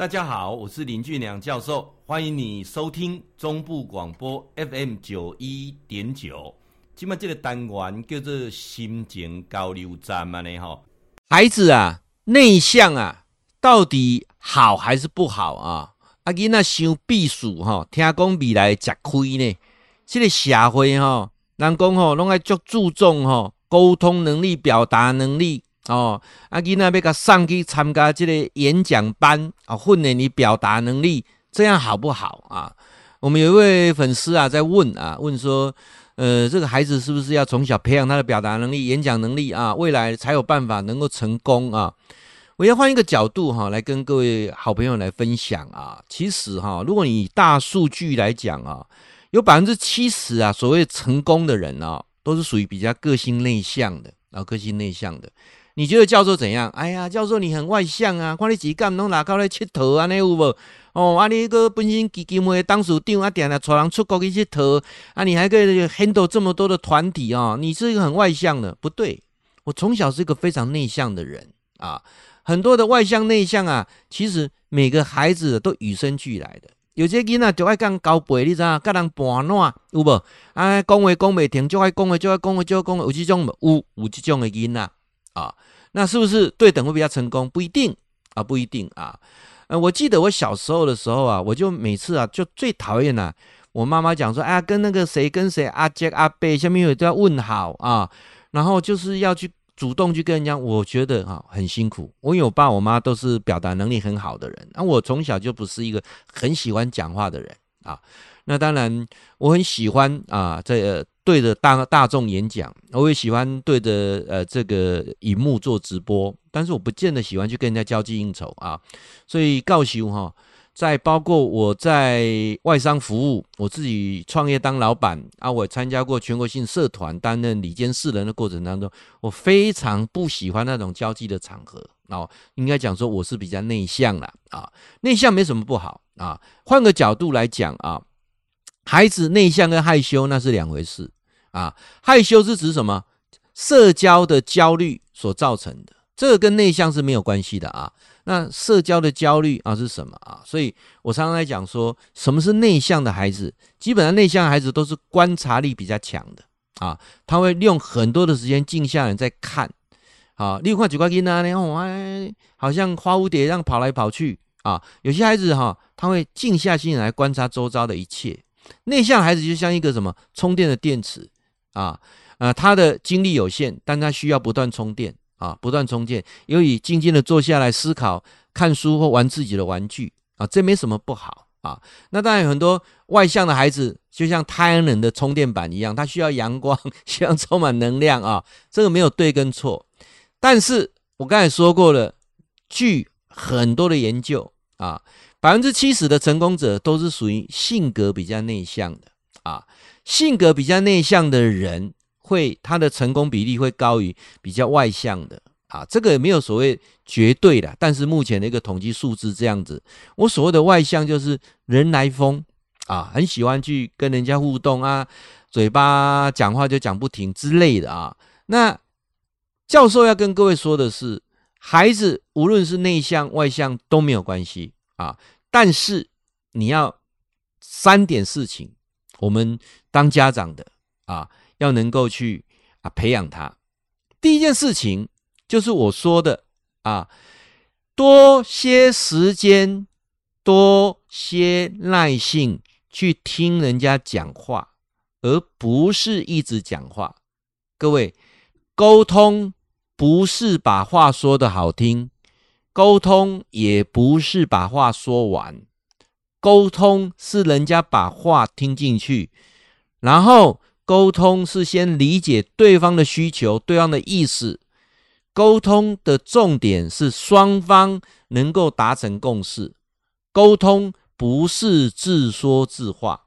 大家好，我是林俊良教授，欢迎你收听中部广播 FM 九一点九。今麦这个单元叫做心情交流站嘛呢？哈，孩子啊，内向啊，到底好还是不好啊？啊，囡仔想避暑哈，听讲未来吃亏呢。这个社会哈，人讲吼，拢爱足注重吼沟通能力、表达能力。哦，阿囡仔要甲上去参加这个演讲班啊，训练你表达能力，这样好不好啊？我们有一位粉丝啊，在问啊，问说，呃，这个孩子是不是要从小培养他的表达能力、演讲能力啊，未来才有办法能够成功啊？我要换一个角度哈、来跟各位好朋友来分享啊。其实哈、如果你以大数据来讲啊，有百分之七十啊，所谓成功的人啊，都是属于比较个性内向的啊，个性内向的。你觉得教授怎样？哎呀，教授你很外向啊，看你几干拢拿高来佚佗啊，那有无？哦，啊你个本身基金会董事长啊，点了带人出国去佚佗啊，你还可以 handle 这么多的团体啊，你是一个很外向的？不对，我从小是一个非常内向的人啊。很多的外向内向啊，其实每个孩子都与生俱来的。有些囡仔就爱讲交陪，你知道？跟人拌烂有无？啊，讲话讲不停，就爱讲话就爱讲话就爱讲话，有这种有有这种的囡仔啊。那是不是对等会比较成功？不一定啊，不一定啊。呃，我记得我小时候的时候啊，我就每次啊，就最讨厌呐。我妈妈讲说，哎呀，跟那个谁跟谁阿杰阿贝下面有都要问好啊，然后就是要去主动去跟人家。我觉得啊，很辛苦。我有爸我妈都是表达能力很好的人，那我从小就不是一个很喜欢讲话的人啊。那当然，我很喜欢啊，这个。对着大大众演讲，我也喜欢对着呃这个荧幕做直播，但是我不见得喜欢去跟人家交际应酬啊。所以告诉哈，在包括我在外商服务，我自己创业当老板啊，我参加过全国性社团担任理监事人的过程当中，我非常不喜欢那种交际的场合哦。应该讲说我是比较内向啦啊，内向没什么不好啊。换个角度来讲啊，孩子内向跟害羞那是两回事。啊，害羞是指什么？社交的焦虑所造成的，这个跟内向是没有关系的啊。那社交的焦虑啊是什么啊？所以我常常来讲说，什么是内向的孩子？基本上内向的孩子都是观察力比较强的啊，他会利用很多的时间静下来在看。啊，例如看几块金啊，然后哎，好像花蝴蝶这样跑来跑去啊。有些孩子哈，他会静下心来观察周遭的一切。内向孩子就像一个什么充电的电池。啊，呃，他的精力有限，但他需要不断充电啊，不断充电。由于静静的坐下来思考、看书或玩自己的玩具啊，这没什么不好啊。那当然，很多外向的孩子就像太阳能的充电板一样，他需要阳光，需要充满能量啊。这个没有对跟错，但是我刚才说过了，据很多的研究啊，百分之七十的成功者都是属于性格比较内向的啊。性格比较内向的人，会他的成功比例会高于比较外向的啊。这个也没有所谓绝对的，但是目前的一个统计数字这样子。我所谓的外向就是人来疯啊，很喜欢去跟人家互动啊，嘴巴讲话就讲不停之类的啊。那教授要跟各位说的是，孩子无论是内向外向都没有关系啊，但是你要三点事情。我们当家长的啊，要能够去啊培养他。第一件事情就是我说的啊，多些时间，多些耐性去听人家讲话，而不是一直讲话。各位，沟通不是把话说的好听，沟通也不是把话说完。沟通是人家把话听进去，然后沟通是先理解对方的需求、对方的意思。沟通的重点是双方能够达成共识，沟通不是自说自话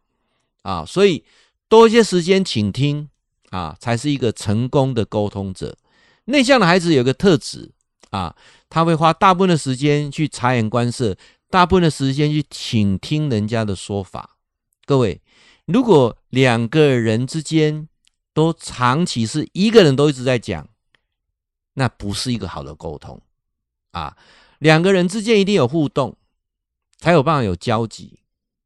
啊。所以多一些时间倾听啊，才是一个成功的沟通者。内向的孩子有个特质啊，他会花大部分的时间去察言观色。大部分的时间去倾听人家的说法。各位，如果两个人之间都长期是一个人都一直在讲，那不是一个好的沟通啊。两个人之间一定有互动才有办法有交集。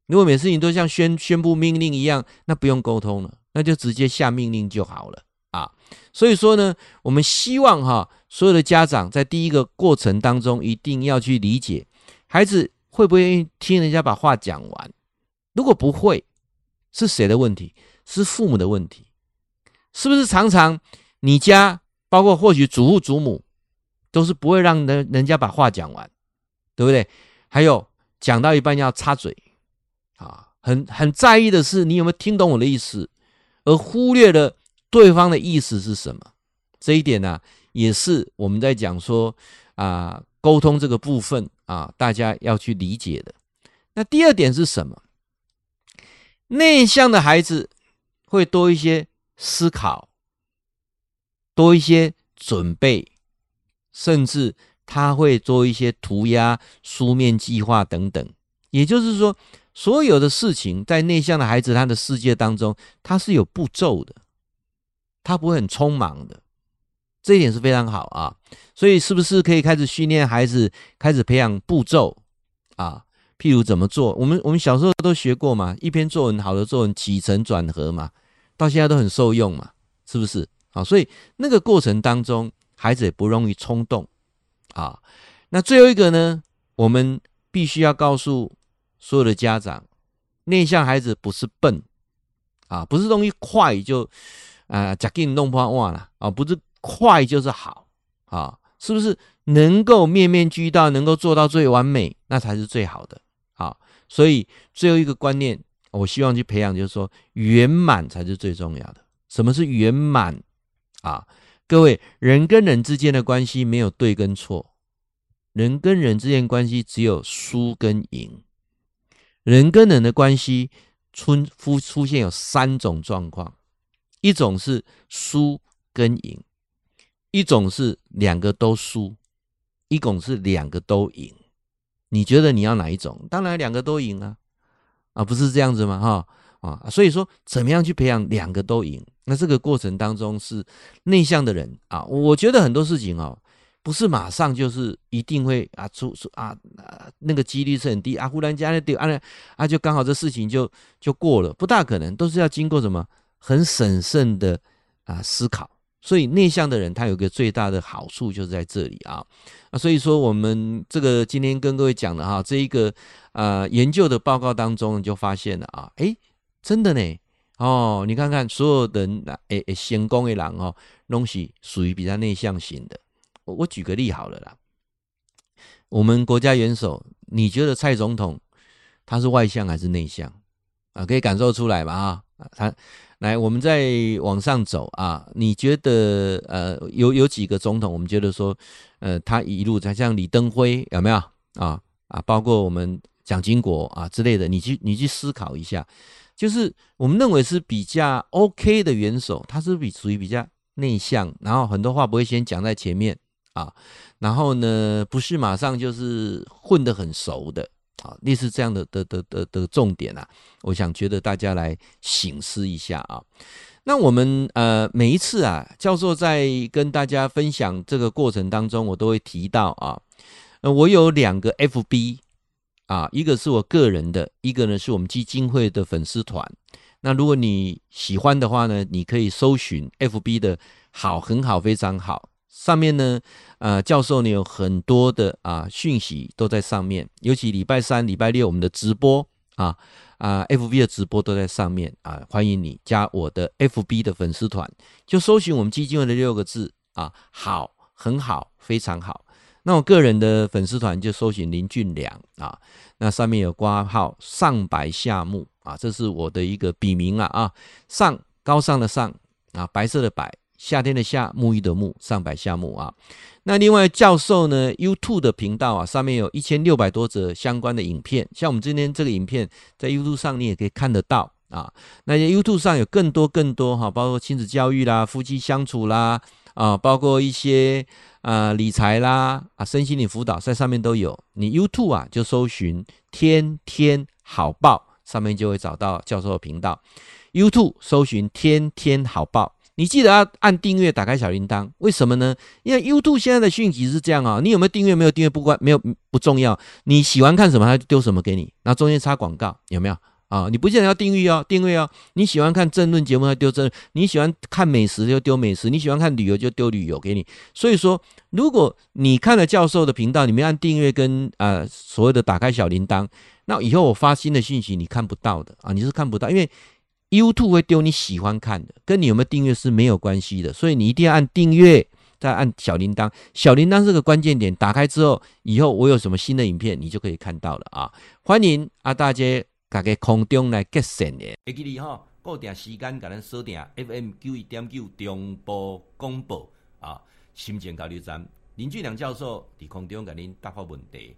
如果每次你都像宣宣布命令一样，那不用沟通了，那就直接下命令就好了啊。所以说呢，我们希望哈，所有的家长在第一个过程当中，一定要去理解孩子会不会听人家把话讲完。如果不会，是谁的问题？是父母的问题。是不是常常你家，包括或许祖父祖母，都是不会让人人家把话讲完，对不对？还有讲到一半要插嘴啊，很很在意的是你有没有听懂我的意思，而忽略了对方的意思是什么。这一点呢、也是我们在讲说啊，沟通这个部分啊，大家要去理解的。那第二点是什么？内向的孩子会多一些思考，多一些准备，甚至他会做一些涂鸦、书面计划等等。也就是说，所有的事情在内向的孩子他的世界当中，他是有步骤的，他不会很匆忙的。这一点是非常好啊。所以，是不是可以开始训练孩子，开始培养步骤啊？譬如怎么做？我们我们小时候都学过嘛，一篇作文好的作文起承转合嘛，到现在都很受用嘛，是不是？啊，所以那个过程当中，孩子也不容易冲动啊。那最后一个呢，我们必须要告诉所有的家长，内向孩子不是笨啊，不是东西快就啊，假给你弄破忘了啊，不是快就是好啊，是不是？能够面面俱到，能够做到最完美，那才是最好的。啊，所以最后一个观念，我希望去培养，就是说圆满才是最重要的。什么是圆满啊？各位，人跟人之间的关系没有对跟错，人跟人之间关系只有输跟赢。人跟人的关系出出出现有三种状况，一种是输跟赢，一种是两个都输，一种是两个都赢。你觉得你要哪一种？当然两个都赢啊，啊，不是这样子吗？哈啊，所以说怎么样去培养两个都赢？那这个过程当中是内向的人啊，我觉得很多事情哦，不是马上就是一定会啊出出啊啊那个几率是很低啊，忽然间呢对啊啊就刚好这事情就就过了，不大可能，都是要经过什么很审慎的啊思考。所以内向的人，他有个最大的好处就是在这里啊啊，所以说我们这个今天跟各位讲的哈，这一个呃研究的报告当中就发现了啊，诶，真的呢哦，你看看所有人诶诶成功的人哦，东西属于比较内向型的。我我举个例好了啦，我们国家元首，你觉得蔡总统他是外向还是内向啊？可以感受出来吧啊，他。来，我们再往上走啊！你觉得呃，有有几个总统，我们觉得说，呃，他一路在像李登辉有没有啊啊？包括我们蒋经国啊之类的，你去你去思考一下，就是我们认为是比较 OK 的元首，他是比属于比较内向，然后很多话不会先讲在前面啊，然后呢，不是马上就是混得很熟的。啊，类似这样的的的的的重点啊，我想觉得大家来醒思一下啊。那我们呃每一次啊，教授在跟大家分享这个过程当中，我都会提到啊，呃，我有两个 FB 啊，一个是我个人的，一个呢是我们基金会的粉丝团。那如果你喜欢的话呢，你可以搜寻 FB 的好，很好，非常好。上面呢，呃，教授呢有很多的啊讯息都在上面，尤其礼拜三、礼拜六我们的直播啊啊，FB 的直播都在上面啊，欢迎你加我的 FB 的粉丝团，就搜寻我们基金会的六个字啊，好，很好，非常好。那我个人的粉丝团就搜寻林俊良啊，那上面有挂号上白下木啊，这是我的一个笔名啊啊，上高尚的上啊，白色的白。夏天的夏，沐浴的沐，上白下沐啊。那另外教授呢，YouTube 的频道啊，上面有一千六百多则相关的影片。像我们今天这个影片，在 YouTube 上你也可以看得到啊。那 YouTube 上有更多更多哈，包括亲子教育啦、夫妻相处啦啊，包括一些啊理财啦啊、身心灵辅导，在上面都有。你 YouTube 啊，就搜寻天天好报，上面就会找到教授的频道。YouTube 搜寻天天好报。你记得要按订阅，打开小铃铛。为什么呢？因为 YouTube 现在的讯息是这样啊，你有没有订阅？没有订阅不关，没有不重要。你喜欢看什么，他就丢什么给你，然后中间插广告，有没有？啊，你不见得要订阅哦，订阅哦。你喜欢看政论节目，他丢政论；你喜欢看美食，就丢美食；你喜欢看旅游，就丢旅游给你。所以说，如果你看了教授的频道，你没按订阅跟呃所谓的打开小铃铛，那以后我发新的讯息你看不到的啊，你是看不到，因为 YouTube 会丢你喜欢看的，跟你有没有订阅是没有关系的。所以你一定要按订阅，再按小铃铛。小铃铛是个关键点，打开之后，以后我有什么新的影片，你就可以看到了啊。欢迎啊大家。大家空中来结善的，会记你吼，固定时间，给咱锁定 FM 九一点九中波广播啊，心情交流站林俊良教授在空中甲恁答复问题。